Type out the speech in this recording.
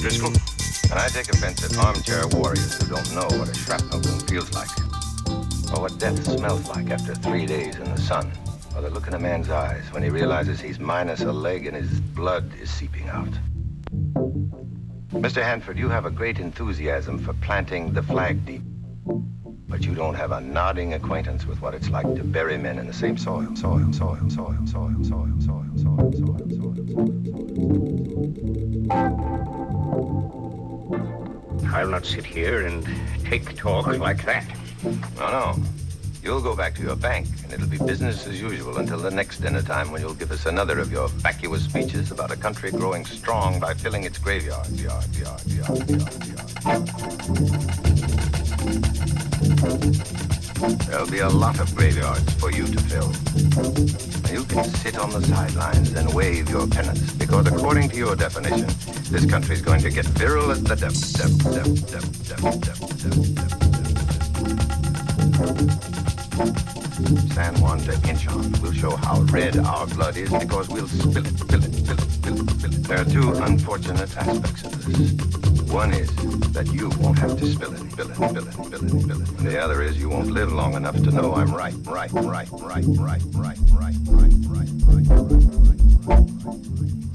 Driscoll, and I take offense at armchair warriors who don't know what a shrapnel wound feels like, or what death smells like after three days in the sun, or the look in a man's eyes when he realizes he's minus a leg and his blood is seeping out. Mr. Hanford, you have a great enthusiasm for planting the flag deep, but you don't have a nodding acquaintance with what it's like to bury men in the same soil, soil, soil, soil, soil, soil. I'll not sit here and take talk like that. No, no. You'll go back to your bank, and it'll be business as usual until the next dinner time when you'll give us another of your vacuous speeches about a country growing strong by filling its graveyards. Yard, yard, yard, yard, yard. There'll be a lot of graveyards for you to fill. You can sit on the sidelines and wave your pennants, because according to your definition, this country's going to get virile as the San Juan de Inchon will show how red our blood is because we'll spill it, spill it, spill it, spill it, spill it. There are two unfortunate aspects of this. One is that you won't have to spill it, spill it, spill it, spill it, spill it. And the other is you won't live long enough to know I'm right, right, right, right, right, right, right, right, right, right, right, right, right, right,